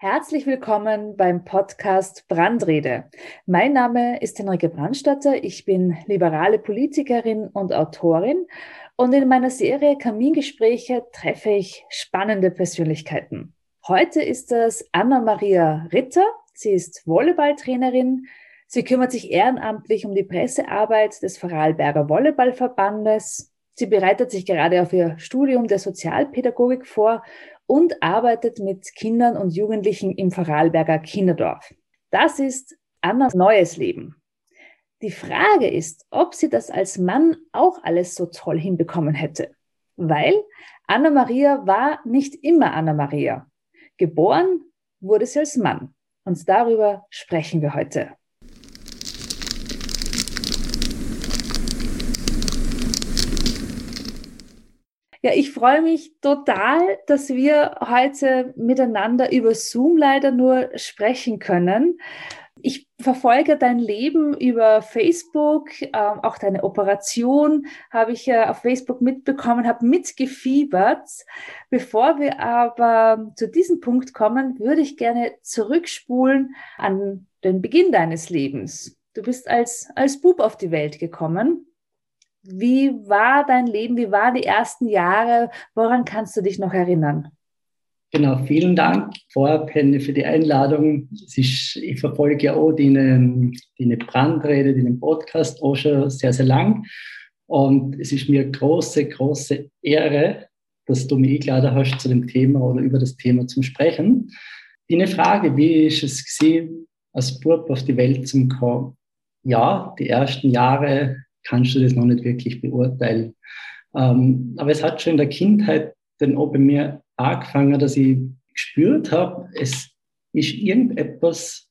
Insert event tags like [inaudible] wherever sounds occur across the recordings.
Herzlich willkommen beim Podcast Brandrede. Mein Name ist Henrike Brandstatter. Ich bin liberale Politikerin und Autorin. Und in meiner Serie Kamingespräche treffe ich spannende Persönlichkeiten. Heute ist das Anna-Maria Ritter. Sie ist Volleyballtrainerin. Sie kümmert sich ehrenamtlich um die Pressearbeit des Vorarlberger Volleyballverbandes. Sie bereitet sich gerade auf ihr Studium der Sozialpädagogik vor und arbeitet mit Kindern und Jugendlichen im Vorarlberger Kinderdorf. Das ist Annas neues Leben. Die Frage ist, ob sie das als Mann auch alles so toll hinbekommen hätte. Weil Anna Maria war nicht immer Anna Maria. Geboren wurde sie als Mann. Und darüber sprechen wir heute. Ja, ich freue mich total, dass wir heute miteinander über Zoom leider nur sprechen können. Ich verfolge dein Leben über Facebook, äh, auch deine Operation habe ich ja auf Facebook mitbekommen, habe mitgefiebert. Bevor wir aber zu diesem Punkt kommen, würde ich gerne zurückspulen an den Beginn deines Lebens. Du bist als, als Bub auf die Welt gekommen. Wie war dein Leben? Wie waren die ersten Jahre? Woran kannst du dich noch erinnern? Genau, vielen Dank vorab, Henny, für die Einladung. Ist, ich verfolge ja auch deine, deine Brandrede, den Podcast auch schon sehr, sehr lang. Und es ist mir große, große Ehre, dass du mich eingeladen hast zu dem Thema oder über das Thema zum Sprechen. Deine Frage, wie ist es gewesen, als Bub auf die Welt zu kommen? Ja, die ersten Jahre kannst du das noch nicht wirklich beurteilen. Ähm, aber es hat schon in der Kindheit dann auch bei mir angefangen, dass ich gespürt habe, es ist irgendetwas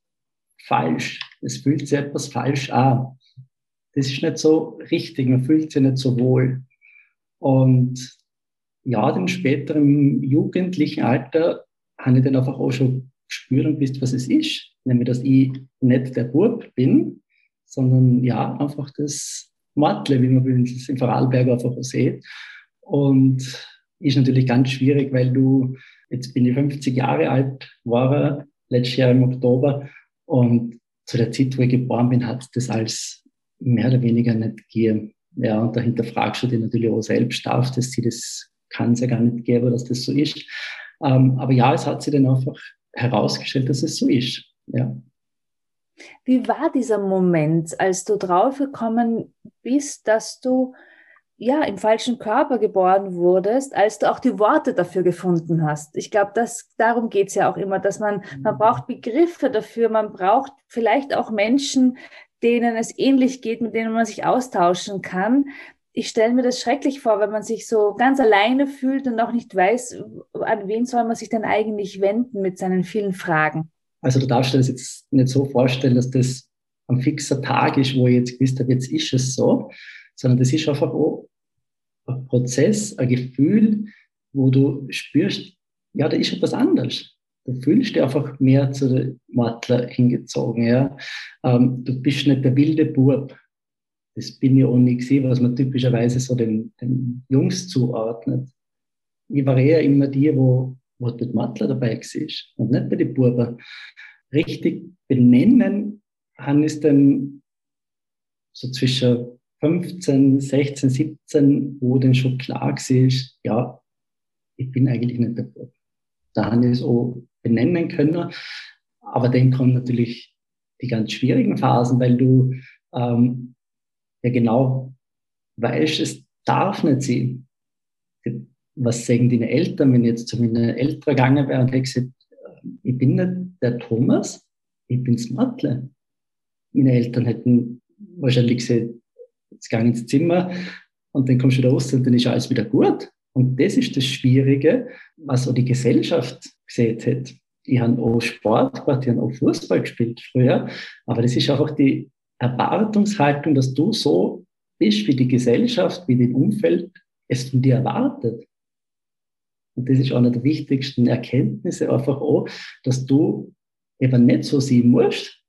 falsch. Es fühlt sich etwas falsch an. Das ist nicht so richtig, man fühlt sich nicht so wohl. Und ja, dann später im jugendlichen Alter habe ich dann einfach auch schon gespürt und wisst, was es ist. Nämlich, dass ich nicht der Bub bin, sondern ja, einfach das Mortle, wie man es im Vorarlberg einfach sieht. Und ist natürlich ganz schwierig, weil du, jetzt bin ich 50 Jahre alt, war letztes Jahr im Oktober und zu der Zeit, wo ich geboren bin, hat das als mehr oder weniger nicht gegeben. Ja, und dahinter fragst du dich natürlich auch selbst, darf das sie, das kann es ja gar nicht geben, dass das so ist. Ähm, aber ja, es hat sich dann einfach herausgestellt, dass es so ist. Ja. Wie war dieser Moment, als du draufgekommen bist, dass du ja im falschen Körper geboren wurdest, als du auch die Worte dafür gefunden hast? Ich glaube, das darum geht es ja auch immer, dass man man mhm. braucht Begriffe dafür, man braucht vielleicht auch Menschen, denen es ähnlich geht, mit denen man sich austauschen kann. Ich stelle mir das schrecklich vor, wenn man sich so ganz alleine fühlt und auch nicht weiß, an wen soll man sich denn eigentlich wenden mit seinen vielen Fragen. Also du darfst dir das jetzt nicht so vorstellen, dass das ein fixer Tag ist, wo ich jetzt gewusst habe, jetzt ist es so, sondern das ist einfach auch ein Prozess, ein Gefühl, wo du spürst, ja, da ist etwas anderes. Du fühlst dich einfach mehr zu der Matler hingezogen. Ja. Ähm, du bist nicht der wilde Bub. Das bin ich auch nie gesehen, was man typischerweise so den, den Jungs zuordnet. Ich war eher immer die, wo wo die Matler dabei war und nicht bei den Buben. Richtig benennen haben es dann so zwischen 15, 16, 17, wo dann schon klar war, ja, ich bin eigentlich nicht der Bub. Da haben ich es auch benennen können. Aber dann kommen natürlich die ganz schwierigen Phasen, weil du ähm, ja genau weißt, es darf nicht sein was sagen deine Eltern, wenn ich jetzt zu meinen Eltern gegangen wäre und hätte gesagt, ich bin nicht der Thomas, ich bin's Matle. Meine Eltern hätten wahrscheinlich gesagt, jetzt gang ins Zimmer und dann kommst du wieder raus und dann ist alles wieder gut. Und das ist das Schwierige, was auch die Gesellschaft gesehen hat. Ich habe auch Sport gemacht, ich habe auch Fußball gespielt früher, aber das ist einfach die Erwartungshaltung, dass du so bist, wie die Gesellschaft, wie dein Umfeld es von dir erwartet. Und das ist eine der wichtigsten Erkenntnisse einfach auch, dass du eben nicht so sehen musst,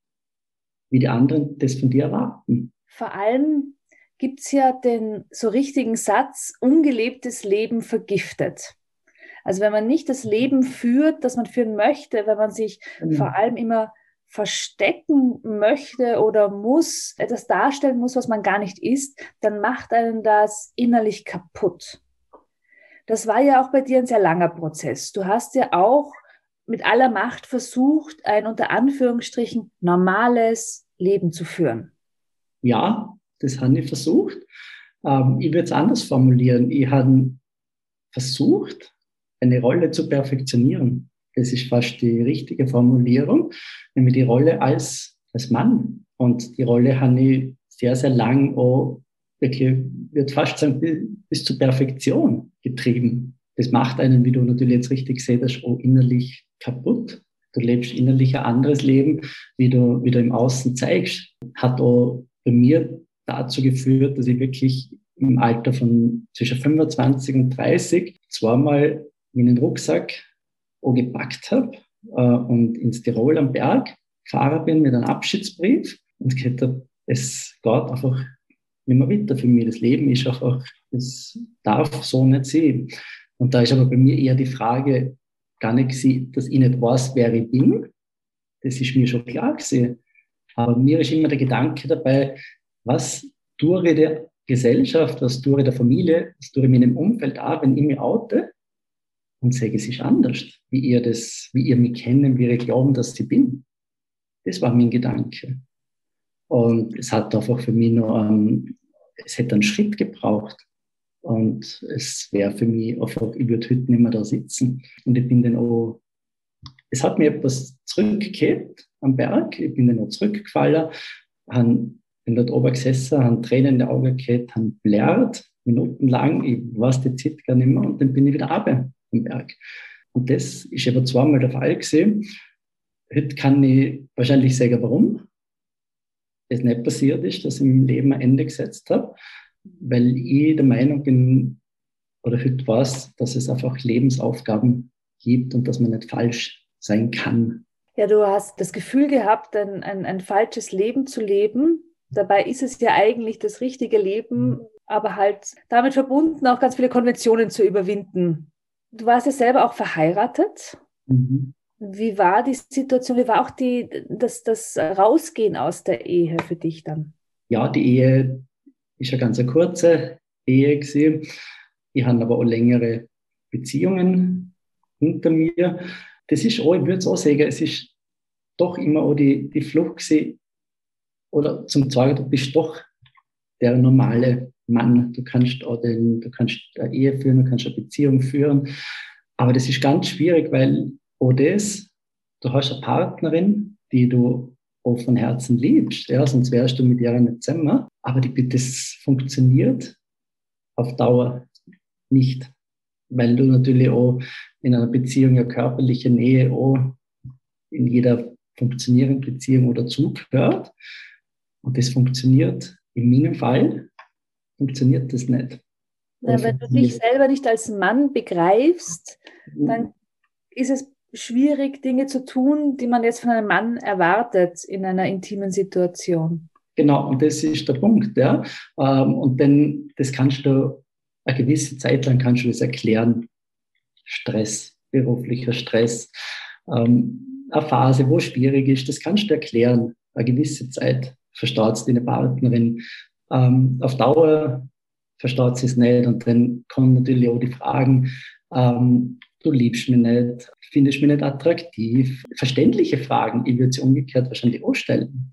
wie die anderen das von dir erwarten. Vor allem gibt es ja den so richtigen Satz, ungelebtes Leben vergiftet. Also wenn man nicht das Leben führt, das man führen möchte, wenn man sich mhm. vor allem immer verstecken möchte oder muss, etwas darstellen muss, was man gar nicht ist, dann macht einen das innerlich kaputt. Das war ja auch bei dir ein sehr langer Prozess. Du hast ja auch mit aller Macht versucht, ein unter Anführungsstrichen normales Leben zu führen. Ja, das habe ich versucht. Ähm, ich würde es anders formulieren. Ich habe versucht, eine Rolle zu perfektionieren. Das ist fast die richtige Formulierung, nämlich die Rolle als, als Mann. Und die Rolle habe ich sehr, sehr lang auch wirklich, wird fast sagen, bis zur Perfektion getrieben. Das macht einen, wie du natürlich jetzt richtig siehst, auch innerlich kaputt. Du lebst innerlich ein anderes Leben, wie du, wie du im Außen zeigst. Hat auch bei mir dazu geführt, dass ich wirklich im Alter von zwischen 25 und 30 zweimal meinen Rucksack auch gepackt habe äh, und ins Tirol am Berg gefahren bin mit einem Abschiedsbrief und gesagt habe, es geht einfach nicht mehr weiter für mich. Das Leben ist einfach, es darf so nicht sein. Und da ist aber bei mir eher die Frage gar nicht gewesen, dass ich nicht weiß, wer ich bin. Das ist mir schon klar gewesen. Aber mir ist immer der Gedanke dabei, was tue der Gesellschaft, was tue der Familie, was tue ich meinem Umfeld auch, wenn ich mich oute und sage, es ist anders, wie ihr das, wie ihr mich kennen, wie ihr glauben, dass ich bin. Das war mein Gedanke. Und es hat einfach für mich noch, ähm, es hätte einen Schritt gebraucht. Und es wäre für mich einfach, ich würde heute nicht mehr da sitzen. Und ich bin dann auch, es hat mir etwas zurückgekehrt am Berg. Ich bin dann auch zurückgefallen, habe, bin dort oben gesessen, habe Tränen in die Augen gehabt, habe blärt, minutenlang, ich weiß die Zeit gar nicht mehr, und dann bin ich wieder runter am Berg. Und das ist aber zweimal der Fall gesehen. Heute kann ich wahrscheinlich sagen, warum es nicht passiert ist, dass ich im Leben ein Ende gesetzt habe, weil ich der Meinung bin, oder heute weiß, dass es einfach Lebensaufgaben gibt und dass man nicht falsch sein kann. Ja, du hast das Gefühl gehabt, ein, ein, ein falsches Leben zu leben. Dabei ist es ja eigentlich das richtige Leben, aber halt damit verbunden, auch ganz viele Konventionen zu überwinden. Du warst ja selber auch verheiratet. Mhm. Wie war die Situation? Wie war auch die, das, das Rausgehen aus der Ehe für dich dann? Ja, die Ehe ist eine ganz kurze Ehe gewesen. Ich habe aber auch längere Beziehungen hinter mir. Das ist auch, ich würde es auch sagen, es ist doch immer auch die, die Flucht gewesen, oder zum Zweiten, du bist doch der normale Mann. Du kannst auch den, du kannst eine Ehe führen, du kannst eine Beziehung führen. Aber das ist ganz schwierig, weil das, du hast eine Partnerin, die du auch von Herzen liebst, ja, sonst wärst du mit ihr nicht zusammen. Aber die, das funktioniert auf Dauer nicht, weil du natürlich auch in einer Beziehung ja körperliche Nähe auch in jeder funktionierenden Beziehung oder Zug hört. Und das funktioniert in meinem Fall, funktioniert das nicht. Ja, wenn du dich selber nicht als Mann begreifst, dann ist es schwierig, Dinge zu tun, die man jetzt von einem Mann erwartet in einer intimen Situation. Genau, und das ist der Punkt, ja. Ähm, und dann, das kannst du eine gewisse Zeit lang kannst du das erklären. Stress, beruflicher Stress, ähm, eine Phase, wo es schwierig ist, das kannst du erklären. Eine gewisse Zeit verstaut deine Partnerin. Ähm, auf Dauer verstaut sie es nicht und dann kommen natürlich auch die Fragen, du liebst mich nicht, findest mich nicht attraktiv. Verständliche Fragen, ich würde sie umgekehrt wahrscheinlich auch stellen.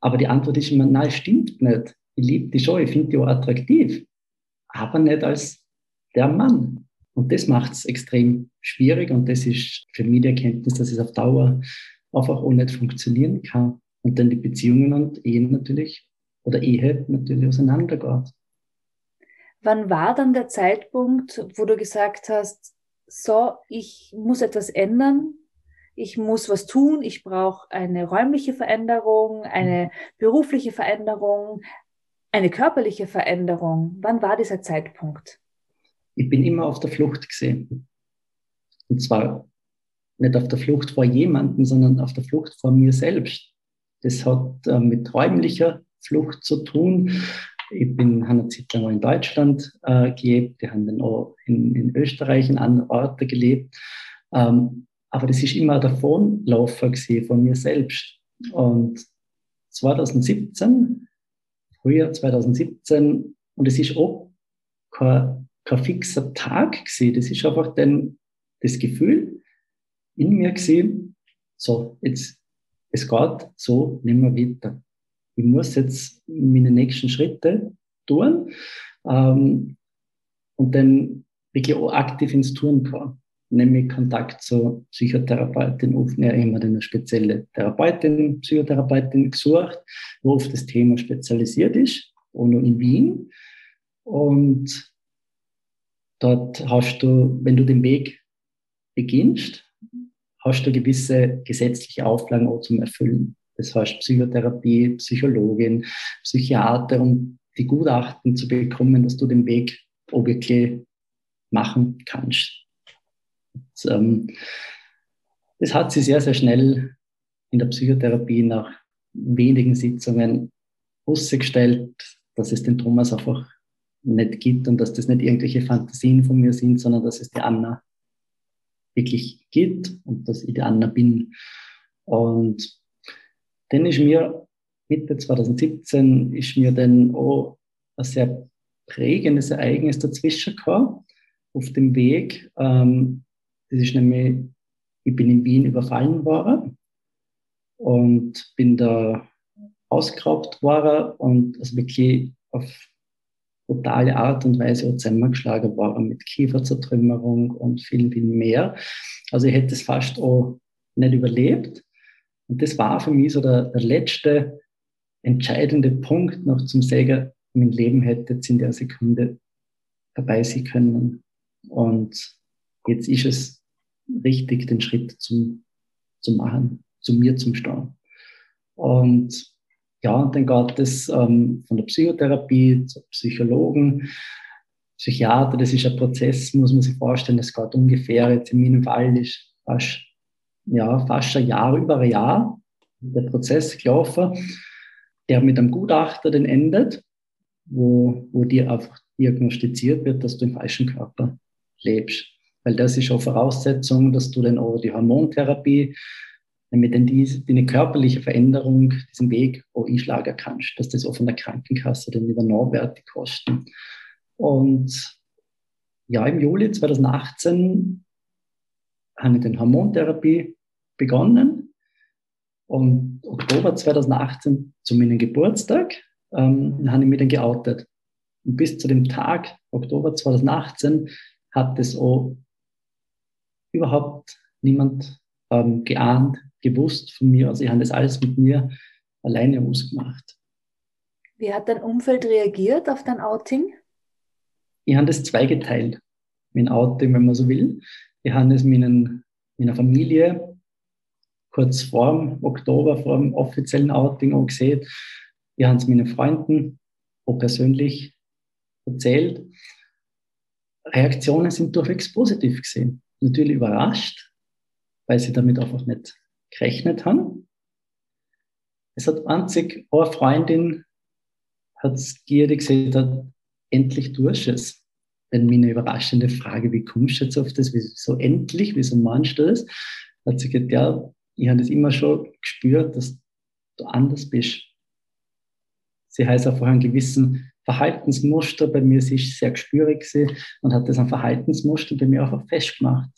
Aber die Antwort ist immer, nein, stimmt nicht. Ich liebe dich schon, ich finde dich auch attraktiv, aber nicht als der Mann. Und das macht es extrem schwierig und das ist für mich die Erkenntnis, dass es auf Dauer einfach auch nicht funktionieren kann und dann die Beziehungen und Ehen natürlich oder Ehe natürlich auseinandergeht. Wann war dann der Zeitpunkt, wo du gesagt hast, so, ich muss etwas ändern, ich muss was tun, ich brauche eine räumliche Veränderung, eine berufliche Veränderung, eine körperliche Veränderung. Wann war dieser Zeitpunkt? Ich bin immer auf der Flucht gesehen. Und zwar nicht auf der Flucht vor jemandem, sondern auf der Flucht vor mir selbst. Das hat äh, mit räumlicher Flucht zu tun. Ich bin, habe eine Zeit lang in Deutschland äh, gelebt, die haben dann auch in, in Österreich in anderen Orten gelebt. Ähm, aber das ist immer ein Davonlaufer von mir selbst. Und 2017, Frühjahr 2017, und es ist auch kein, kein fixer Tag gewesen. Das ist einfach dann das Gefühl in mir gesehen, so, jetzt, es geht so nicht mehr weiter. Ich muss jetzt meine nächsten Schritte tun ähm, und dann wirklich auch aktiv ins Tun kommen. Nämlich Kontakt zur Psychotherapeutin aufnehmen. Ich habe eine spezielle Therapeutin, Psychotherapeutin gesucht, wo auf das Thema spezialisiert ist, auch noch in Wien. Und dort hast du, wenn du den Weg beginnst, hast du gewisse gesetzliche Auflagen auch zum Erfüllen. Das heißt Psychotherapie, Psychologin, Psychiater, um die Gutachten zu bekommen, dass du den Weg wirklich machen kannst. Und, ähm, das hat sie sehr, sehr schnell in der Psychotherapie nach wenigen Sitzungen ausgestellt, dass es den Thomas einfach nicht gibt und dass das nicht irgendwelche Fantasien von mir sind, sondern dass es die Anna wirklich gibt und dass ich die Anna bin. Und dann ist mir Mitte 2017 ist mir dann auch ein sehr prägendes Ereignis dazwischen gekommen auf dem Weg. Ähm, das ist nämlich, ich bin in Wien überfallen worden und bin da ausgeraubt worden und also wirklich auf brutale Art und Weise zusammengeschlagen worden mit Kieferzertrümmerung und viel, viel mehr. Also ich hätte es fast auch nicht überlebt. Und das war für mich so der, der letzte entscheidende Punkt noch zum Säger, mein Leben hätte jetzt in der Sekunde dabei sein können. Und jetzt ist es richtig, den Schritt zum, zu machen, zu mir zum Stehen. Und ja, und dann geht es ähm, von der Psychotherapie zur Psychologen, Psychiater, das ist ein Prozess, muss man sich vorstellen, das geht ungefähr, jetzt in meinem Fall ist fast, ja, fast ein Jahr, über ein Jahr der Prozess gelaufen, der mit einem Gutachter dann endet, wo, wo dir einfach diagnostiziert wird, dass du im falschen Körper lebst. Weil das ist auch Voraussetzung, dass du dann auch die Hormontherapie damit dann die, die eine körperliche Veränderung diesen Weg auch einschlagen kannst, dass das auch von der Krankenkasse dann wird, die Kosten. Und ja, im Juli 2018 habe ich dann Hormontherapie begonnen und Oktober 2018 zu meinem Geburtstag ähm, habe ich mich dann geoutet. Und bis zu dem Tag, Oktober 2018, hat es auch überhaupt niemand ähm, geahnt, gewusst von mir. Also ich habe das alles mit mir alleine ausgemacht. Wie hat dein Umfeld reagiert auf dein Outing? Ich habe das zweigeteilt, mein Outing, wenn man so will. Ich habe es meinen, meiner Familie kurz vor dem Oktober, vor dem offiziellen Outing auch gesehen. Ich habe es meinen Freunden auch persönlich erzählt. Reaktionen sind durchwegs positiv gesehen. Natürlich überrascht, weil sie damit einfach nicht gerechnet haben. Es hat einzig eine Freundin hat gierig gesagt, endlich durch es. Denn meine überraschende Frage, wie kommst du jetzt auf das, wieso endlich, wieso meinst du das? Hat sie gesagt, ja, ich habe das immer schon gespürt, dass du anders bist. Sie heißt einfach einen gewissen Verhaltensmuster bei mir, sie ist sehr gespürig und hat das ein Verhaltensmuster bei mir einfach festgemacht,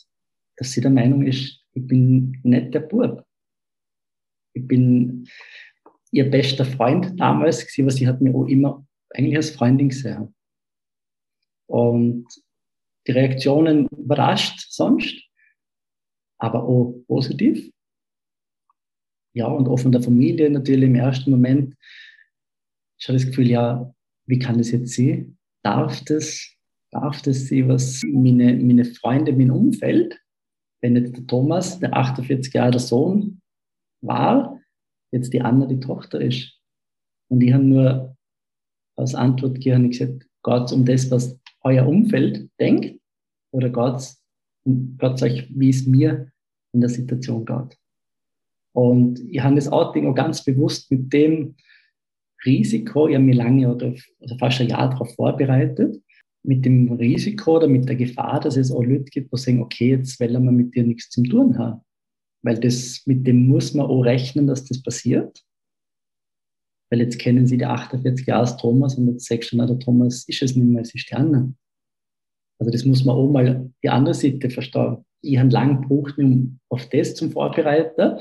dass sie der Meinung ist, ich bin nicht der Bub. Ich bin ihr bester Freund damals gewesen, aber sie hat mir auch immer eigentlich als Freundin gesehen. Und die Reaktionen überrascht sonst, aber auch positiv. Ja, und auch von der Familie natürlich im ersten Moment. Ich habe das Gefühl, ja, wie kann das jetzt sein? Darf das, darf das sie, was meine, meine Freunde, mein Umfeld, wenn jetzt der Thomas, der 48 Jahre Sohn war, jetzt die Anna die Tochter ist. Und ich habe nur als Antwort gegeben, ich gesagt, es um das, was euer Umfeld denkt, oder es um euch, wie es mir in der Situation geht? Und ich habe das Outing auch ganz bewusst mit dem Risiko, ich habe mich lange oder also fast ein Jahr darauf vorbereitet, mit dem Risiko oder mit der Gefahr, dass es auch Leute gibt, die sagen, okay, jetzt wollen wir mit dir nichts zu tun haben. Weil das, mit dem muss man auch rechnen, dass das passiert. Weil jetzt kennen sie die 48 Jahre Thomas und jetzt sagst du, na, der Thomas ist es nicht mehr, es ist die andere. Also das muss man auch mal die andere Seite verstehen. Ich habe lange gebraucht, um auf das zum Vorbereiten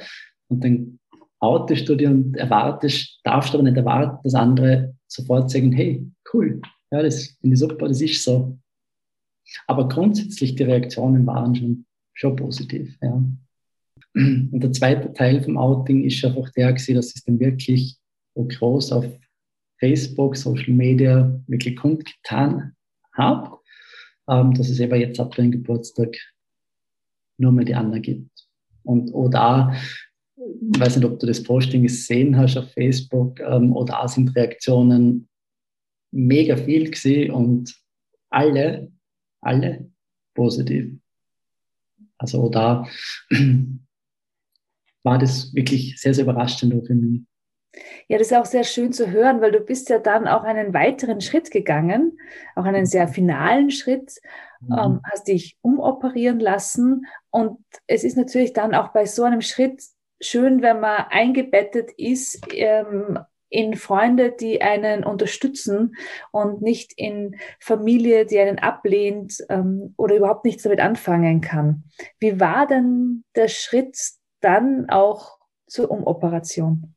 und dann outest du dir und erwartest, darfst aber nicht erwarten, dass andere sofort sagen, hey, cool, ja, das finde ich super, das ist so. Aber grundsätzlich die Reaktionen waren schon, schon positiv, ja. Und der zweite Teil vom Outing ist einfach der gewesen, dass es dann wirklich so groß auf Facebook, Social Media wirklich kundgetan habe, ähm, dass es eben jetzt ab dem Geburtstag nur mehr die Anna gibt. Und oder ich weiß nicht, ob du das Posting gesehen hast auf Facebook, ähm, oder da sind Reaktionen mega viel gesehen und alle, alle positiv. Also da [clears throat] war das wirklich sehr, sehr überraschend für mich. Ja, das ist auch sehr schön zu hören, weil du bist ja dann auch einen weiteren Schritt gegangen, auch einen sehr finalen Schritt, mhm. ähm, hast dich umoperieren lassen und es ist natürlich dann auch bei so einem Schritt schön, wenn man eingebettet ist ähm, in Freunde, die einen unterstützen und nicht in Familie, die einen ablehnt ähm, oder überhaupt nichts damit anfangen kann. Wie war denn der Schritt dann auch zur Umoperation?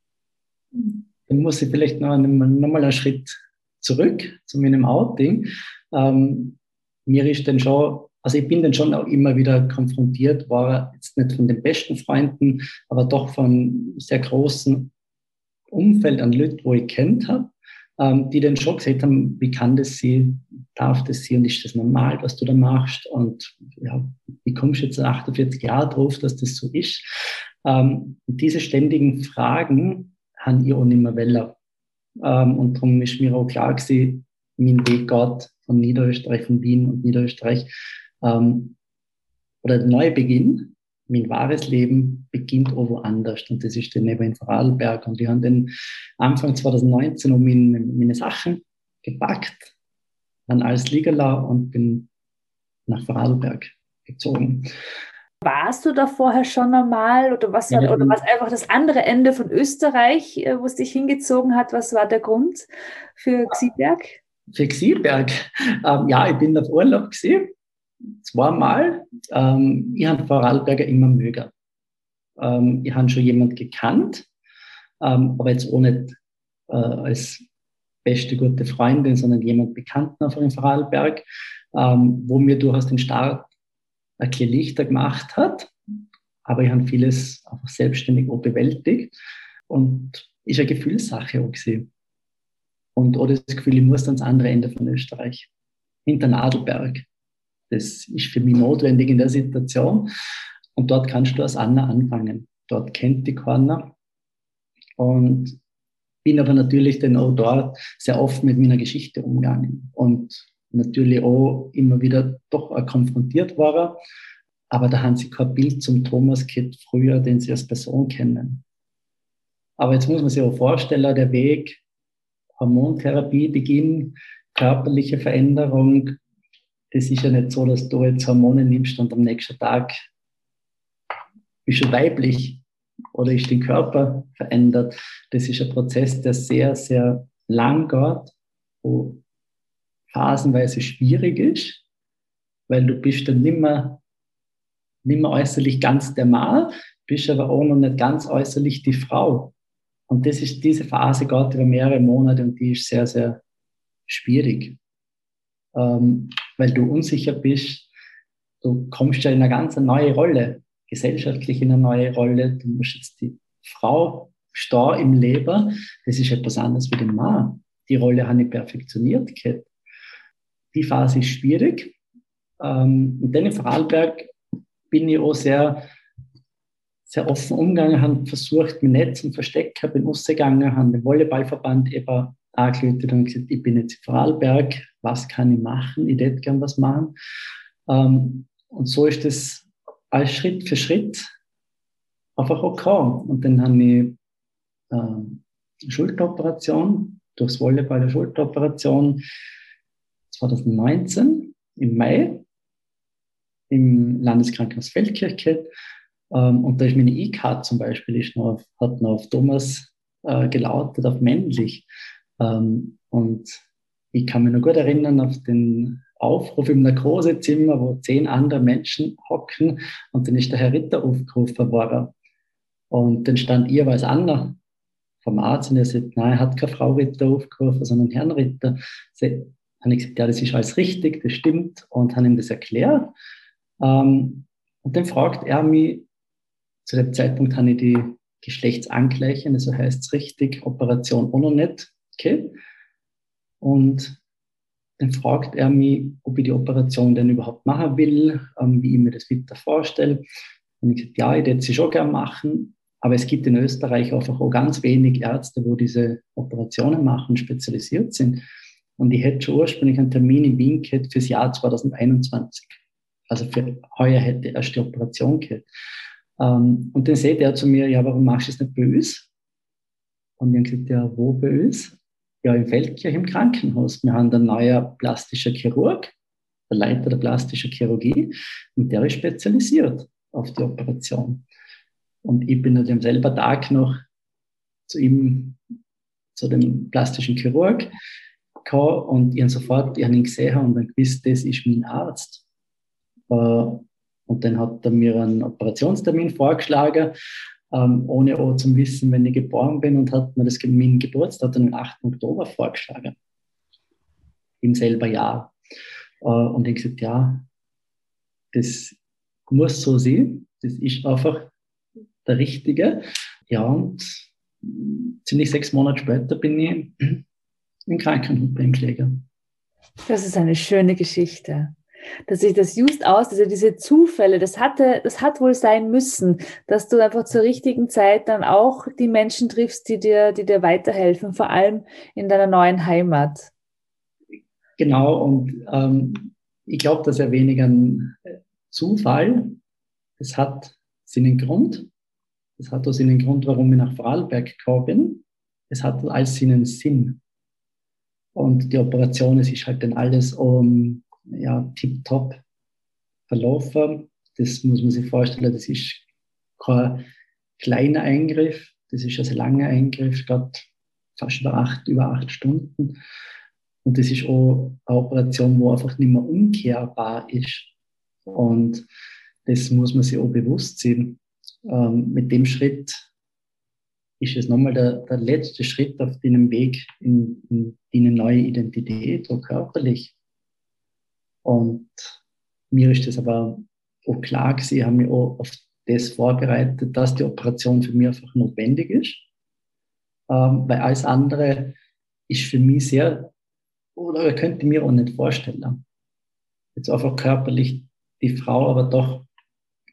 Dann muss ich vielleicht noch, noch mal einen Schritt zurück zu meinem Outing. Ähm, mir ist dann schon also ich bin dann schon auch immer wieder konfrontiert, war jetzt nicht von den besten Freunden, aber doch von sehr großen Umfeld an Leuten, wo ich kennt habe, ähm, die dann schon gesagt haben, wie kann das sie, darf das sie und ist das normal, was du da machst und ja, wie kommst du jetzt 48 Jahre drauf, dass das so ist? Ähm, diese ständigen Fragen haben ich auch nicht mehr wollen. Ähm, und darum ist mir auch klar gewesen, mein Weg geht von Niederösterreich, von Wien und Niederösterreich ähm, oder der neue Beginn, mein wahres Leben beginnt auch woanders. Und das ist dann eben in Vorarlberg. Und ich habe dann Anfang 2019 um meine, Sachen gepackt, dann alles liegen und bin nach Vorarlberg gezogen. Warst du da vorher schon einmal oder was war, oder was einfach das andere Ende von Österreich, äh, wo es dich hingezogen hat? Was war der Grund für Xieberg? Für Xieberg? Ähm, ja, ich bin auf Urlaub gesehen zweimal. Ähm, ich habe Vorarlberger immer mögen. Ähm, ich habe schon jemand gekannt, ähm, aber jetzt auch nicht äh, als beste gute Freundin, sondern jemand Bekannten auf dem Vorarlberg, ähm, wo mir durchaus den Start ein bisschen Lichter gemacht hat. Aber ich habe vieles einfach selbstständig auch bewältigt. Und ist eine Gefühlssache auch gesehen. Und auch das Gefühl, ich muss ans andere Ende von Österreich, hinter Nadelberg. Das ist für mich notwendig in der Situation. Und dort kannst du als Anna anfangen. Dort kennt die keiner. Und bin aber natürlich dann auch dort sehr oft mit meiner Geschichte umgegangen und natürlich auch immer wieder doch auch konfrontiert war. Aber da haben sie kein Bild zum Thomas Kid früher, den sie als Person kennen. Aber jetzt muss man sich auch vorstellen, der Weg, Hormontherapie, Beginn, körperliche Veränderung, das ist ja nicht so, dass du jetzt Hormone nimmst und am nächsten Tag bist du weiblich oder ist dein Körper verändert. Das ist ein Prozess, der sehr, sehr lang geht, wo phasenweise schwierig ist, weil du bist dann nimmer, nimmer äußerlich ganz der Mann, bist aber auch noch nicht ganz äußerlich die Frau. Und das ist, diese Phase geht über mehrere Monate und die ist sehr, sehr schwierig ähm, weil du unsicher bist. Du kommst ja in eine ganz neue Rolle, gesellschaftlich in eine neue Rolle. Du musst jetzt die Frau stehen im Leben. Das ist etwas anderes wie den Mann. Die Rolle habe ich perfektioniert. Gehabt. Die Phase ist schwierig. Ähm, und dann in Vorarlberg bin ich auch sehr, sehr offen umgegangen, habe versucht, mich nicht zu verstecken, bin rausgegangen, habe den Volleyballverband eben angerufen und gesagt, ich bin jetzt in Vorarlberg, was kann ich machen? Ich hätte gern was machen. Ähm, und so ist das alles Schritt für Schritt einfach okay. Und dann habe ich äh, eine Schulteroperation durchs Volleyball eine Schulteroperation 2019 im Mai im Landeskrankenhaus Feldkirche. Ähm, und da ist meine E-Card zum Beispiel, ist noch auf, hat noch auf Thomas äh, gelautet, auf männlich. Ähm, und ich kann mich noch gut erinnern auf den Aufruf im Narkosezimmer, wo zehn andere Menschen hocken und dann ist der Herr Ritter aufgerufen worden. Und dann stand ihr als Anna vom Arzt und er sagt, nein, er hat keine Frau Ritter aufgerufen, sondern Herrn Ritter. Sie, habe ich gesagt, ja, das ist alles richtig, das stimmt und habe ihm das erklärt. Ähm, und dann fragt er mich, zu dem Zeitpunkt habe ich die Geschlechtsangleichen, also heißt es richtig, Operation noch nicht, okay. Und dann fragt er mich, ob ich die Operation denn überhaupt machen will, ähm, wie ich mir das weiter vorstelle. Und ich gesagt, ja, ich würde sie schon gerne machen, aber es gibt in Österreich einfach auch ganz wenig Ärzte, wo diese Operationen machen, spezialisiert sind. Und ich hätte schon ursprünglich einen Termin in Wien gehabt fürs Jahr 2021. Also für heuer hätte erst die Operation gehabt. Ähm, und dann sagt er zu mir, ja, warum machst du es nicht böse? Und ich habe gesagt, ja, wo böse? Ja, im Feldkirch im Krankenhaus. Wir haben einen neuen plastischen Chirurg, der Leiter der plastischen Chirurgie, und der ist spezialisiert auf die Operation. Und ich bin an dem selben Tag noch zu ihm, zu dem plastischen Chirurg gekommen und ich habe sofort ich ihn gesehen und dann gewusst, das ist mein Arzt. Äh, und dann hat er mir einen Operationstermin vorgeschlagen, ähm, ohne auch zu wissen, wenn ich geboren bin und hat mir das mein Geburtstag den 8. Oktober vorgeschlagen. Im selben Jahr. Äh, und ich gesagt, ja, das muss so sein. Das ist einfach der Richtige. Ja, und ziemlich sechs Monate später bin ich im Krankenhaus beim Kläger. Das ist eine schöne Geschichte. Dass sich das just aus, also diese Zufälle, das hatte, das hat wohl sein müssen, dass du einfach zur richtigen Zeit dann auch die Menschen triffst, die dir, die dir weiterhelfen, vor allem in deiner neuen Heimat. Genau, und ähm, ich glaube, dass er weniger ein Zufall. Es hat seinen Grund. Es hat auch seinen Grund, warum ich nach Vorarlberg gekommen bin. Es hat alles seinen Sinn. Und die Operation, es ist halt dann alles um, ja, tipptopp verlaufen. Das muss man sich vorstellen, das ist kein kleiner Eingriff, das ist ein langer Eingriff, gerade fast über acht, über acht Stunden. Und das ist auch eine Operation, wo einfach nicht mehr umkehrbar ist. Und das muss man sich auch bewusst sein ähm, mit dem Schritt ist es nochmal der, der letzte Schritt auf deinem Weg in, in, in eine neue Identität, auch körperlich. Und mir ist das aber auch klar gewesen, ich habe mich auch auf das vorbereitet, dass die Operation für mich einfach notwendig ist. Ähm, weil alles andere ist für mich sehr, oder könnte mir auch nicht vorstellen. Jetzt einfach körperlich die Frau, aber doch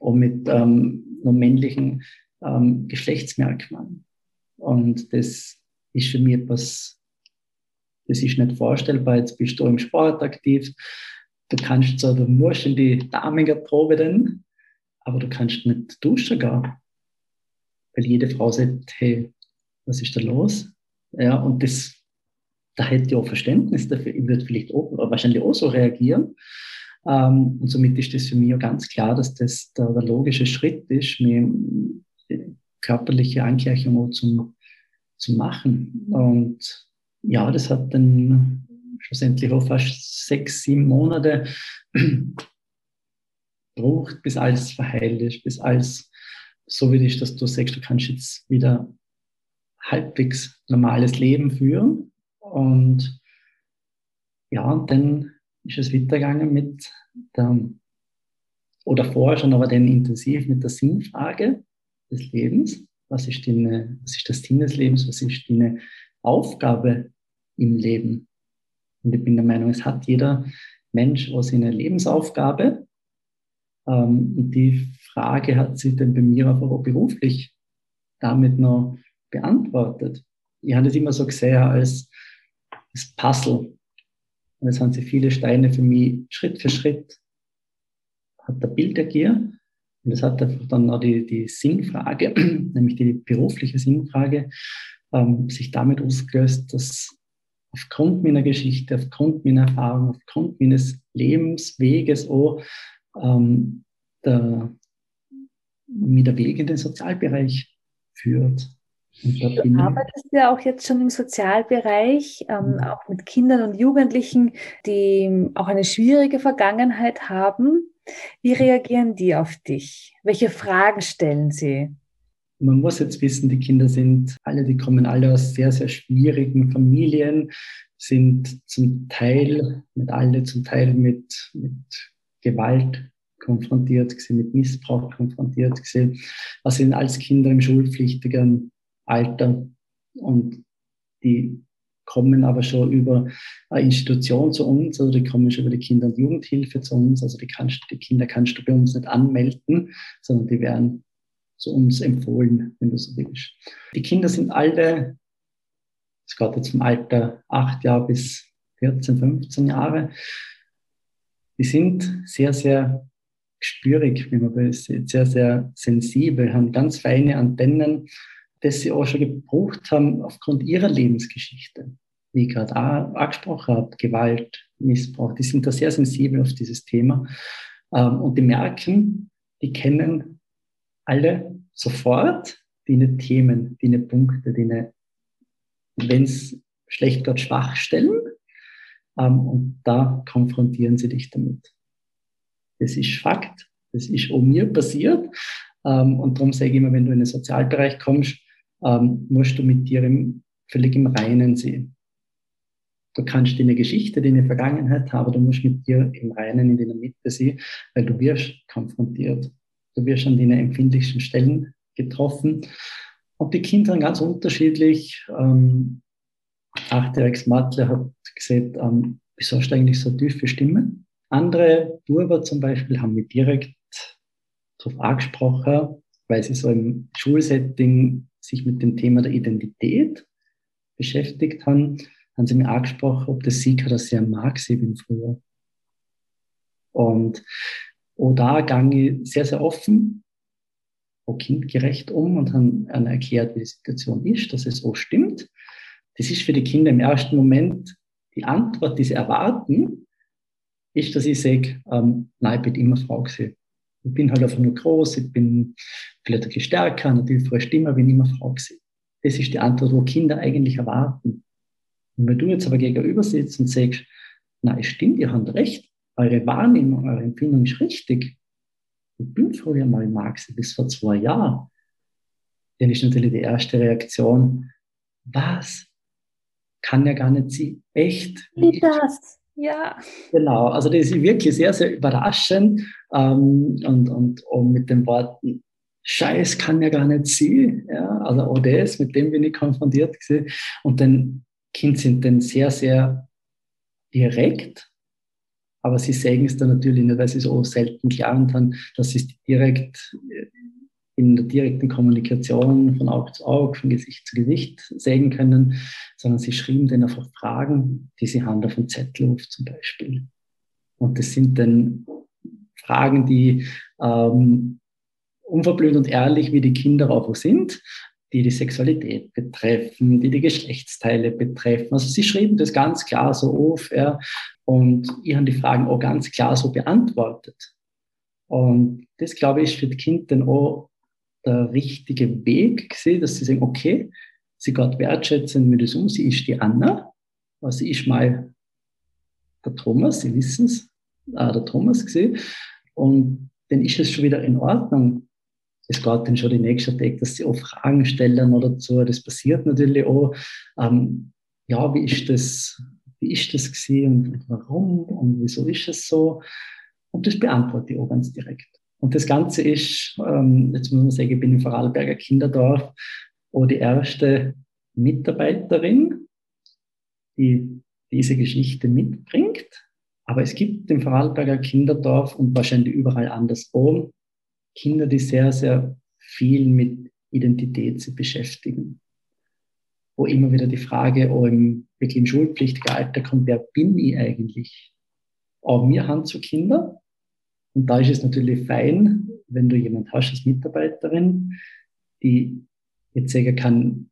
auch mit ähm, nur männlichen ähm, Geschlechtsmerkmalen. Und das ist für mich etwas, das ist nicht vorstellbar. Jetzt bist du im Sport aktiv. Du kannst zwar, du musst in die Damenprobe denn, aber du kannst nicht duschen gehen. Weil jede Frau sagt, hey, was ist da los? Ja, und das, da hätte ich auch Verständnis dafür. Ich würde vielleicht auch, wahrscheinlich auch so reagieren. Ähm, und somit ist das für mich auch ganz klar, dass das der, der logische Schritt ist, mir körperliche Angleichung zu, zu machen. Und ja, das hat dann schlussendlich auch fast sechs, sieben Monate [clears throat] gebraucht, bis alles verheilt ist, bis alles so wie ist, dass du sagst, du kannst jetzt wieder halbwegs normales Leben führen. Und ja, und dann ist es weitergegangen mit der, oder vorher schon, aber dann intensiv mit der Sinnfrage des Lebens. Was ist, deine, was ist das Sinn des Lebens? Was ist deine Aufgabe im Leben? Und ich bin der Meinung, es hat jeder Mensch auch seine Lebensaufgabe. Ähm, und die Frage hat sich dann bei mir auch beruflich damit noch beantwortet. Ich habe das immer so gesehen als das Puzzle. Und es haben sich viele Steine für mich Schritt für Schritt hat der Bild ergeben. Und es hat einfach dann auch die, die Sinnfrage, [clears throat] nämlich die berufliche Sinnfrage, ähm, sich damit ausgelöst, dass aufgrund meiner Geschichte, aufgrund meiner Erfahrung, aufgrund meines Lebensweges auch ähm, der, mir der Weg in den Sozialbereich führt. Du arbeitest ja auch jetzt schon im Sozialbereich, ähm, mhm. auch mit Kindern und Jugendlichen, die auch eine schwierige Vergangenheit haben. Wie reagieren die auf dich? Welche Fragen stellen sie? Man muss jetzt wissen, die Kinder sind alle, die kommen alle aus sehr, sehr schwierigen Familien, sind zum Teil, nicht alle, zum Teil mit, mit Gewalt konfrontiert mit Missbrauch konfrontiert gewesen. Also sind als Kinder im schulpflichtigen Alter und die kommen aber schon über eine Institution zu uns, also die kommen schon über die Kinder- und Jugendhilfe zu uns, also die, kannst, die Kinder kannst du bei uns nicht anmelden, sondern die werden zu uns empfohlen, wenn du so willst. Die Kinder sind alle, es geht jetzt vom Alter acht Jahre bis 14, 15 Jahre, die sind sehr, sehr spürig, wie man will, sehr, sehr sensibel, haben ganz feine Antennen, das sie auch schon gebraucht haben aufgrund ihrer Lebensgeschichte. Wie ich gerade auch angesprochen habe, Gewalt, Missbrauch, die sind da sehr sensibel auf dieses Thema. Ähm, und die merken, die kennen alle sofort die Themen, die Punkte, die wenn es schlecht wird, Schwachstellen. Ähm, und da konfrontieren sie dich damit. Das ist Fakt. Das ist auch mir passiert. Ähm, und darum sage ich immer, wenn du in den Sozialbereich kommst, ähm, musst du mit dir im, völlig im Reinen sehen. Du kannst deine Geschichte, deine Vergangenheit haben, du musst mit dir im Reinen, in der Mitte sehen, weil du wirst konfrontiert. Du wirst an deine empfindlichsten Stellen getroffen. Und die Kinder sind ganz unterschiedlich. Ähm, Achtjähriges Matle hat gesagt, ähm, wieso hast du eigentlich so tiefe Stimme? Andere Burber zum Beispiel haben mich direkt darauf angesprochen, weil sie so im Schulsetting sich mit dem Thema der Identität beschäftigt haben, haben sie mir angesprochen, ob das sie oder sehr mag, sie bin früher. Und auch da gange ich sehr, sehr offen, auch kindgerecht um und haben erklärt, wie die Situation ist, dass es so stimmt. Das ist für die Kinder im ersten Moment die Antwort, die sie erwarten, ist, dass ich sage, ähm, nein, ich bin immer Frau gewesen. Ich bin halt einfach nur groß, ich bin vielleicht ein bisschen stärker, natürlich voll Stimme, bin immer Frau gewesen. Das ist die Antwort, wo Kinder eigentlich erwarten. Und wenn du jetzt aber gegenüber sitzt und sagst, na, es stimmt, ihr habt recht, eure Wahrnehmung, eure Empfindung ist richtig. Ich bin früher mal Marx, bis vor zwei Jahren. Dann ist natürlich die erste Reaktion, was? Kann ja gar nicht sie echt. Wie das? Ja. Genau, also das ist wirklich sehr, sehr überraschend ähm, und, und, und mit den Worten, Scheiß kann ja gar nicht sein, ja, also das, mit dem bin ich konfrontiert gewesen. Und dann Kind sind dann sehr, sehr direkt, aber sie sagen es dann natürlich nicht, weil sie so selten gelernt haben, dass sie direkt in der direkten Kommunikation von Auge zu Auge, von Gesicht zu Gesicht sägen können, sondern sie schrieben dann einfach Fragen, die sie haben auf dem Zettel auf zum Beispiel. Und das sind dann Fragen, die ähm, unverblümt und ehrlich wie die Kinder auch sind, die die Sexualität betreffen, die die Geschlechtsteile betreffen. Also sie schrieben das ganz klar so auf ja, und ich habe die Fragen auch ganz klar so beantwortet. Und das, glaube ich, für die Kinder dann auch der richtige Weg gesehen, dass sie sagen, okay, sie geht wertschätzen mit das um, sie ist die Anna, also sie ist mal der Thomas, sie wissen es, äh, der Thomas gesehen, und dann ist es schon wieder in Ordnung. Es geht dann schon die nächste Tag, dass sie auch Fragen stellen oder so, das passiert natürlich auch. Ähm, ja, wie ist das, wie ist das gesehen und warum und wieso ist es so? Und das beantworte ich auch ganz direkt. Und das Ganze ist, ähm, jetzt muss man sagen, ich bin im Vorarlberger Kinderdorf, wo die erste Mitarbeiterin, die diese Geschichte mitbringt. Aber es gibt im Vorarlberger Kinderdorf und wahrscheinlich überall anderswo Kinder, die sehr, sehr viel mit Identität sich beschäftigen. Wo immer wieder die Frage, oh, im, wirklich im schulpflichtigen Alter kommt, wer bin ich eigentlich? Auch wir haben zu Kinder, und da ist es natürlich fein, wenn du jemand hast als Mitarbeiterin, die jetzt sagen kann,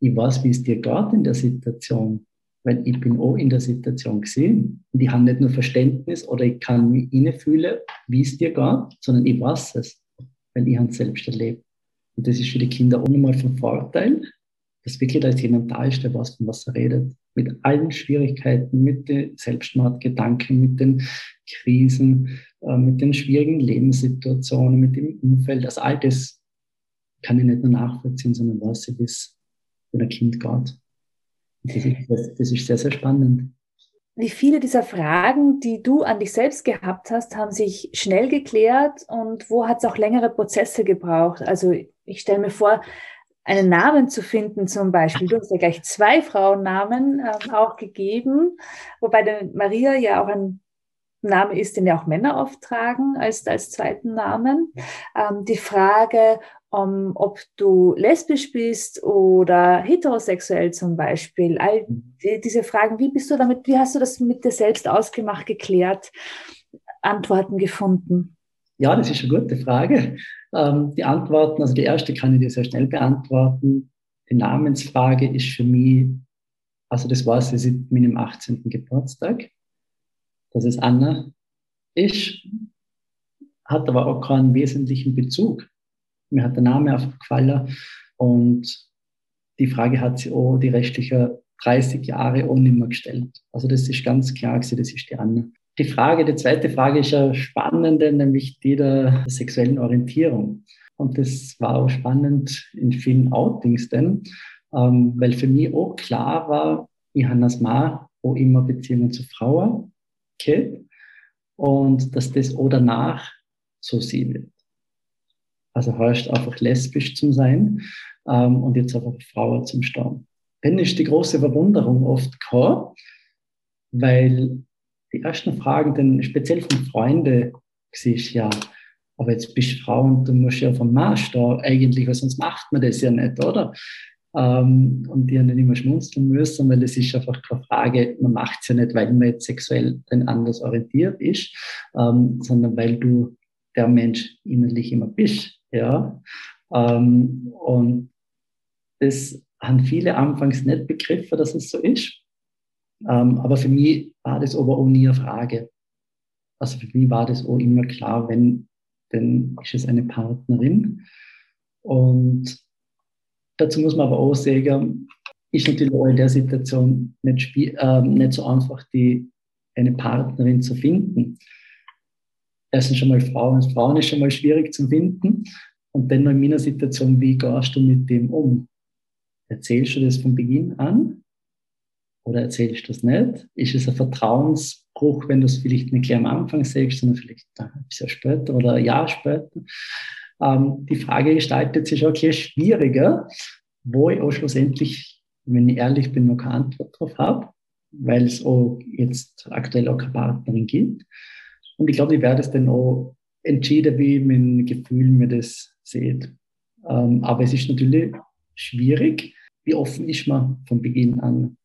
ich weiß, wie es dir geht in der Situation. weil ich bin auch in der Situation gesehen und ich habe nicht nur Verständnis oder ich kann mich fühlen, wie es dir geht, sondern ich weiß es, weil ich es selbst erlebt. Und das ist für die Kinder auch nochmal von Vorteil, dass wirklich da jemand da ist, der weiß, von was er redet. Mit allen Schwierigkeiten, mit den Selbstmordgedanken, mit den Krisen, äh, mit den schwierigen Lebenssituationen, mit dem Umfeld. Also all das kann ich nicht nur nachvollziehen, sondern weiß ich, wie es ein Kind geht. Das ist, das ist sehr, sehr spannend. Wie viele dieser Fragen, die du an dich selbst gehabt hast, haben sich schnell geklärt und wo hat es auch längere Prozesse gebraucht? Also ich stelle mir vor, einen Namen zu finden zum Beispiel. Du hast ja gleich zwei Frauennamen äh, auch gegeben, wobei der Maria ja auch ein Name ist, den ja auch Männer oft tragen als, als zweiten Namen. Ähm, die Frage, um, ob du lesbisch bist oder heterosexuell zum Beispiel. All die, diese Fragen, wie bist du damit, wie hast du das mit dir selbst ausgemacht, geklärt, Antworten gefunden? Ja, das ist eine gute Frage. Ähm, die Antworten, also die erste kann ich dir sehr schnell beantworten. Die Namensfrage ist für mich, also das war sie seit meinem 18. Geburtstag, dass es Anna ist, hat aber auch keinen wesentlichen Bezug mir hat der Name einfach gefallen und die Frage hat sie auch die restlichen 30 Jahre auch nicht mehr gestellt. Also das ist ganz klar das ist die Anna. Die Frage, die zweite Frage ist ja spannende, nämlich die der, sexuellen Orientierung. Und das war auch spannend in vielen Outings denn, ähm, weil für mich auch klar war, ich habe als Mann auch immer Beziehungen zu Frauen gehabt und dass das auch danach so sein wird. Also heißt einfach lesbisch zu sein ähm, und jetzt einfach Frauen zum Stehen. Dann ist die große Verwunderung oft gekommen, weil die ersten Fragen dann speziell von Freunden siehst ja, aber jetzt bist du Frau und du musst ja vom Mann stehen eigentlich, weil sonst macht man das ja nicht, oder? Ähm, und die haben dann immer schmunzeln müssen, weil es ist einfach keine Frage, man macht es ja nicht, weil man jetzt sexuell dann anders orientiert ist, ähm, sondern weil du der Mensch innerlich immer bist. Ja? Ähm, und das haben viele anfangs nicht begriffen, dass es so ist. Ähm, aber für mich war das aber auch nie eine Frage. Also für mich war das auch immer klar, wenn, dann ist es eine Partnerin. Und dazu muss man aber auch sagen, ist natürlich auch in der Situation nicht, äh, nicht so einfach, die, eine Partnerin zu finden erstens schon mal Frauen. Frauen ist schon mal schwierig zu finden. Und dann noch in meiner Situation, wie gehst du mit dem um? Erzählst du das von Beginn an? Oder erzählst du das nicht? Ist es ein Vertrauensbruch, wenn du es vielleicht nicht gleich am Anfang sagst, sondern vielleicht ein bisschen später oder ein Jahr später? Ähm, die Frage gestaltet sich auch okay, schwieriger, wo ich auch schlussendlich, wenn ich ehrlich bin, noch keine Antwort drauf habe, weil es auch jetzt aktuell auch keine Partnerin gibt. Und ich glaube, ich werde es dann auch entschieden, wie mein Gefühl mir das sieht. Ähm, aber es ist natürlich schwierig. Wie offen ist man von Beginn an?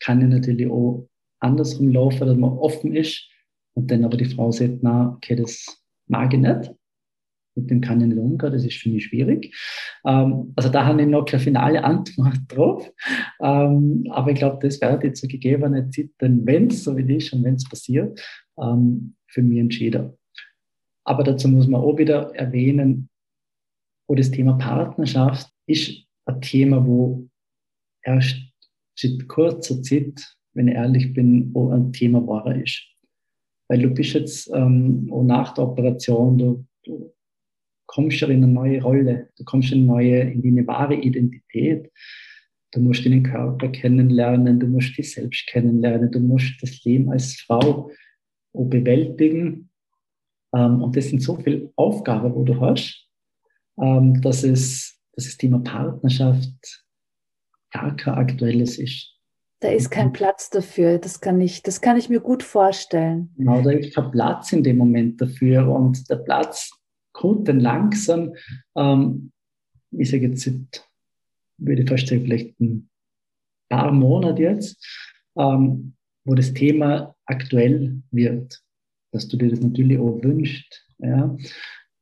Kann ja natürlich auch andersrum laufen, dass man offen ist und dann aber die Frau sagt, na, okay, das mag ich nicht. Mit dem kann ich nicht umgehen, das ist für mich schwierig. Ähm, also da habe ich noch keine finale Antwort [laughs] drauf. Ähm, aber ich glaube, das wird jetzt so gegebene Zeit, wenn es so wie ist und wenn es passiert, ähm, für mich entschieden. Aber dazu muss man auch wieder erwähnen, wo das Thema Partnerschaft ist ein Thema, wo erst seit kurzer Zeit, wenn ich ehrlich bin, auch ein Thema war ist. Weil du bist jetzt ähm, auch nach der Operation, du, du kommst ja in eine neue Rolle, du kommst in eine neue, in eine wahre Identität. Du musst deinen Körper kennenlernen, du musst dich selbst kennenlernen, du musst das Leben als Frau bewältigen. Ähm, und das sind so viele Aufgaben, wo du hast, ähm, dass, es, das Thema Partnerschaft gar kein aktuelles ist. Da ist kein Platz dafür. Das kann ich, das kann ich mir gut vorstellen. Genau, da ist kein Platz in dem Moment dafür. Und der Platz kommt dann langsam, ähm, ich sage jetzt, würde ich fast sagen, vielleicht ein paar Monate jetzt, ähm, wo das Thema aktuell wird, dass du dir das natürlich auch wünschst. Ja.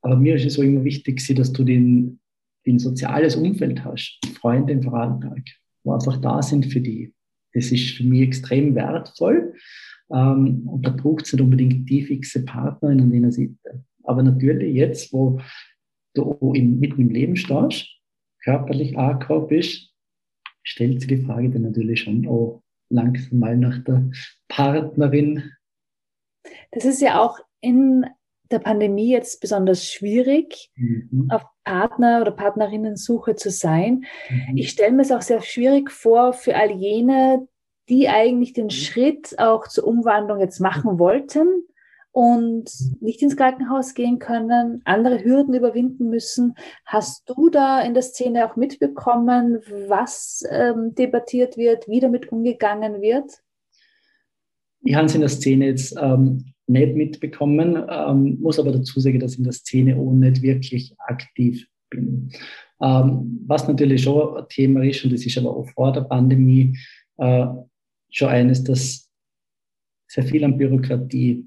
Aber mir ist es so immer wichtig, dass du den, den soziales Umfeld hast, Freunde im Vorarlberg, wo einfach da sind für die, Das ist für mich extrem wertvoll. Ähm, und da braucht es nicht unbedingt die fixe Partnerin an denen Seite. Aber natürlich jetzt, wo du in, mitten im Leben stehst, körperlich angekommen bist, stellt sich die Frage dann natürlich schon auch langsam mal nach der Partnerin. Das ist ja auch in der Pandemie jetzt besonders schwierig, mhm. auf Partner- oder Partnerinnensuche zu sein. Mhm. Ich stelle mir es auch sehr schwierig vor für all jene, die eigentlich den mhm. Schritt auch zur Umwandlung jetzt machen wollten und nicht ins Krankenhaus gehen können, andere Hürden überwinden müssen. Hast du da in der Szene auch mitbekommen, was ähm, debattiert wird, wie damit umgegangen wird? Ich habe es in der Szene jetzt ähm, nicht mitbekommen, ähm, muss aber dazu sagen, dass ich in der Szene auch nicht wirklich aktiv bin. Ähm, was natürlich schon ein Thema ist, und das ist aber auch vor der Pandemie äh, schon eines, dass sehr viel an Bürokratie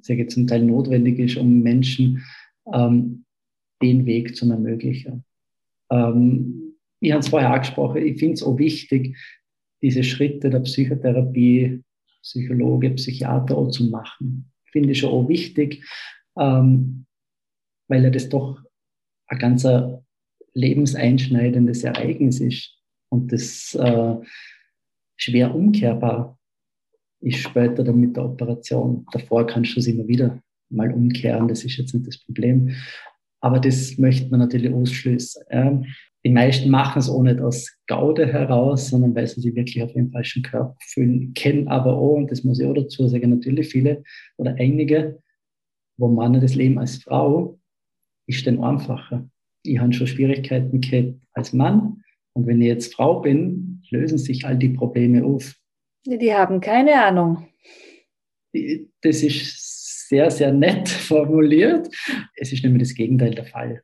sage zum Teil notwendig ist, um Menschen ähm, den Weg zu ermöglichen. Ähm, ich habe es vorher angesprochen, ich finde es auch wichtig, diese Schritte der Psychotherapie, Psychologe, Psychiater auch zu machen. Finde ich schon auch wichtig, ähm, weil ja das doch ein ganz lebenseinschneidendes Ereignis ist und das äh, schwer umkehrbar ist später dann mit der Operation. Davor kannst du es immer wieder mal umkehren, das ist jetzt nicht das Problem. Aber das möchte man natürlich ausschließen. Die meisten machen es auch nicht aus Gaude heraus, sondern weil sie sich wirklich auf ihren falschen Körper fühlen, kennen aber auch, und das muss ich auch dazu sagen, natürlich viele oder einige, wo man das Leben als Frau ist dann einfacher. Ich habe schon Schwierigkeiten gehabt als Mann und wenn ich jetzt Frau bin, lösen sich all die Probleme auf. Die haben keine Ahnung. Das ist sehr, sehr nett [laughs] formuliert. Es ist nämlich das Gegenteil der Fall.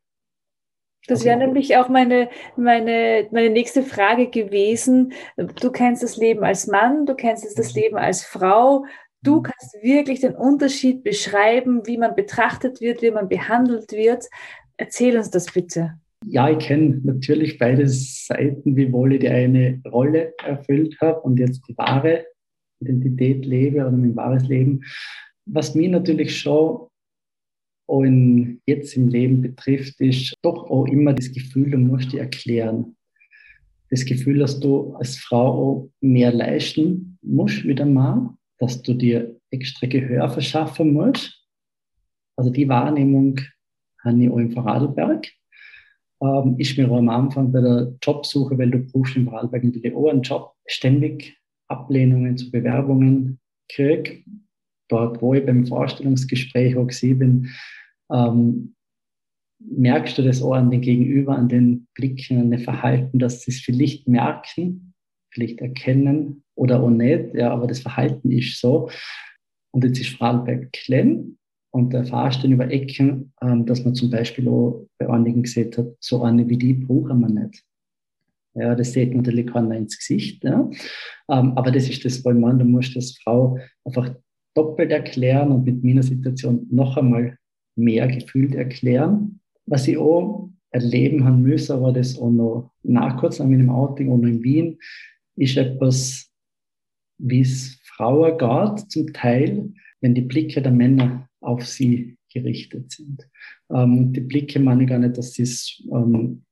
Das wäre nämlich auch meine, meine, meine nächste Frage gewesen. Du kennst das Leben als Mann, du kennst das Leben als Frau. Du mhm. kannst wirklich den Unterschied beschreiben, wie man betrachtet wird, wie man behandelt wird. Erzähl uns das bitte. Ja, ich kenne natürlich beide Seiten, wie wohl ich die eine Rolle erfüllt habe und jetzt die wahre Identität lebe oder mein wahres Leben. Was mich natürlich schon auch in, jetzt im Leben betrifft, ist doch auch immer das Gefühl, du musst dir erklären. Das Gefühl, dass du als Frau auch mehr leisten musst wie der Mann, dass du dir extra Gehör verschaffen musst. Also die Wahrnehmung habe ich auch im Vorarlberg ähm, ist mir auch am Anfang bei der Jobsuche, weil du brauchst im Vorarlberg natürlich auch einen Job, ständig Ablehnungen zu Bewerbungen krieg. Dort, wo ich beim Vorstellungsgespräch auch bin, ähm, merkst du das auch an den Gegenüber, an den Blicken, an den Verhalten, dass sie es vielleicht merken, vielleicht erkennen oder auch nicht, ja, aber das Verhalten ist so. Und jetzt ist Vorarlberg klein und der erfährst dann über Ecken, ähm, dass man zum Beispiel auch bei einigen gesehen hat, so eine wie die brauchen wir nicht. Ja, das sieht natürlich keiner ins Gesicht. Ja. Ähm, aber das ist das, wo man, du musst das Frau einfach doppelt erklären und mit meiner Situation noch einmal mehr gefühlt erklären. Was ich auch erleben haben müssen, aber das auch noch nach kurz an meinem Outing und in Wien, ist etwas, wie es Frauen geht, zum Teil, wenn die Blicke der Männer auf sie gerichtet sind. Ähm, die Blicke meine ich gar nicht, dass, ähm,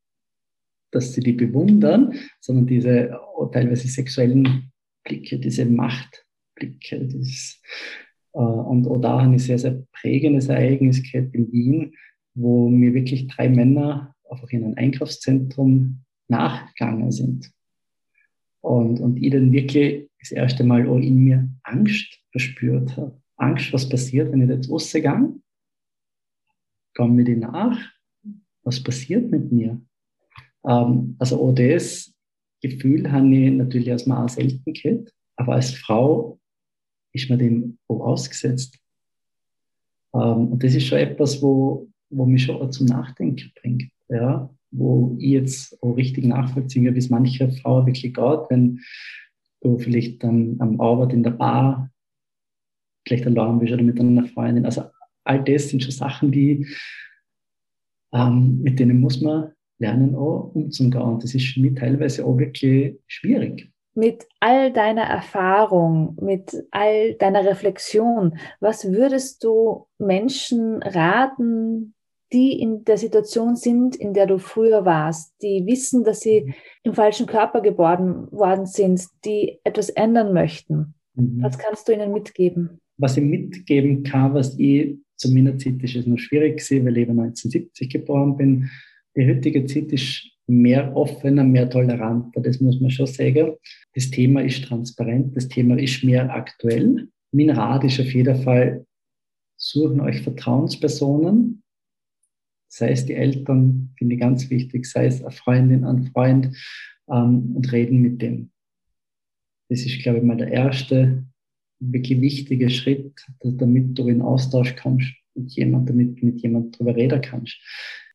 dass sie die bewundern, sondern diese teilweise sexuellen Blicke, diese Machtblicke. Dieses, äh, und auch da habe ich sehr, sehr prägendes Ereignis gehabt in Wien, wo mir wirklich drei Männer einfach in ein Einkaufszentrum nachgegangen sind. Und, und ich dann wirklich das erste Mal auch in mir Angst verspürt habe. Angst, was passiert, wenn ich jetzt rausgehe? Komme mir die nach? Was passiert mit mir? Ähm, also auch das Gefühl habe ich natürlich erstmal auch selten gehabt, aber als Frau ist mir dem auch ausgesetzt. Ähm, und das ist schon etwas, wo, wo mich schon auch zum Nachdenken bringt. Ja? Wo ich jetzt auch richtig nachvollziehe, wie es manche Frau wirklich geht, wenn du vielleicht dann am Arbeit in der Bar vielleicht allein bist oder mit einer Freundin. Also all das sind schon Sachen, die, ähm, mit denen muss man lernen, auch umzugehen. Und das ist für mich teilweise auch wirklich schwierig. Mit all deiner Erfahrung, mit all deiner Reflexion, was würdest du Menschen raten, die in der Situation sind, in der du früher warst, die wissen, dass sie mhm. im falschen Körper geboren worden sind, die etwas ändern möchten? Mhm. Was kannst du ihnen mitgeben? Was ich mitgeben kann, was ich zu meiner Zeit ist es noch schwierig gewesen, weil ich 1970 geboren bin. Die heutige Zeit ist mehr offener, mehr toleranter, das muss man schon sagen. Das Thema ist transparent, das Thema ist mehr aktuell. Mein Rat ist auf jeden Fall, suchen euch Vertrauenspersonen, sei es die Eltern, finde ich ganz wichtig, sei es eine Freundin, ein Freund ähm, und reden mit dem. Das ist, glaube ich, mal der erste wirklich wichtige Schritt, damit du in Austausch kommst mit jemandem, damit mit jemandem darüber reden kannst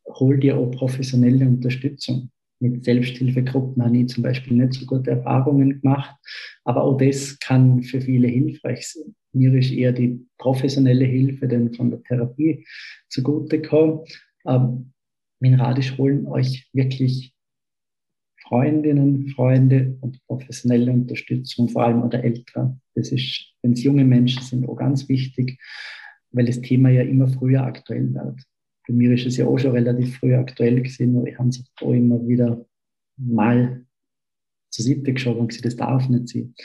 hol dir auch professionelle Unterstützung. Mit Selbsthilfegruppen habe ich zum Beispiel nicht so gute Erfahrungen gemacht, aber auch das kann für viele hilfreich sein. Mir ist eher die professionelle Hilfe denn von der Therapie zugutekommen. Ähm, mein Rat ist, holen euch wirklich Freundinnen, Freunde und professionelle Unterstützung, vor allem oder Eltern. Das ist, wenn es junge Menschen sind, auch ganz wichtig, weil das Thema ja immer früher aktuell wird bei mir ist es ja auch schon relativ früh aktuell gewesen, aber ich habe es auch immer wieder mal zur Seite geschoben und gesagt, das darf nicht sein.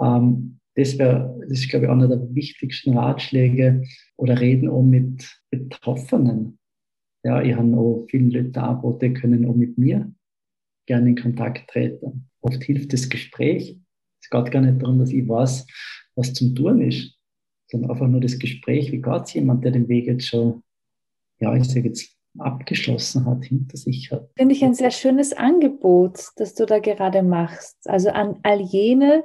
Ähm, das wäre, das ist, glaube ich, einer der wichtigsten Ratschläge oder reden auch mit Betroffenen. Ja, ich habe auch viele Leute angeboten, können auch mit mir gerne in Kontakt treten. Oft hilft das Gespräch. Es geht gar nicht darum, dass ich weiß, was zum Tun ist, sondern einfach nur das Gespräch. Wie geht es jemand, der den Weg jetzt schon ja, ich sage jetzt, abgeschlossen hat, hinter sich hat. Finde ich ein sehr schönes Angebot, das du da gerade machst. Also an all jene,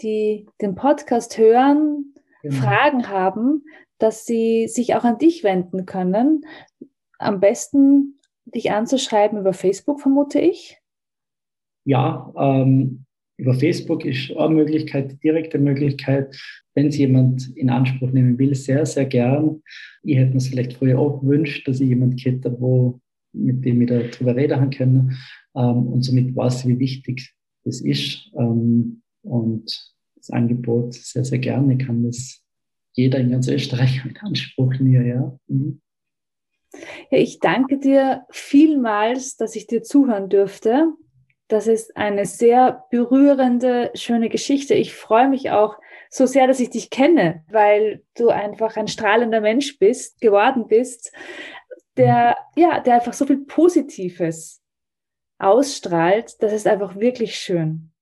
die den Podcast hören, genau. Fragen haben, dass sie sich auch an dich wenden können. Am besten dich anzuschreiben über Facebook, vermute ich. Ja, ähm, über Facebook ist eine Möglichkeit, direkte Möglichkeit. Wenn es jemand in Anspruch nehmen will, sehr, sehr gern. Ich hätte mir es vielleicht früher auch gewünscht, dass ich jemanden hätte, wo, mit dem ich darüber reden kann. Ähm, und somit weiß ich, wie wichtig das ist. Ähm, und das Angebot sehr, sehr gerne kann das jeder in ganz Österreich [laughs] in Anspruch nehmen. Ja. Mhm. Ja, ich danke dir vielmals, dass ich dir zuhören dürfte. Das ist eine sehr berührende, schöne Geschichte. Ich freue mich auch so sehr, dass ich dich kenne, weil du einfach ein strahlender Mensch bist, geworden bist, der, ja, der einfach so viel Positives ausstrahlt. Das ist einfach wirklich schön.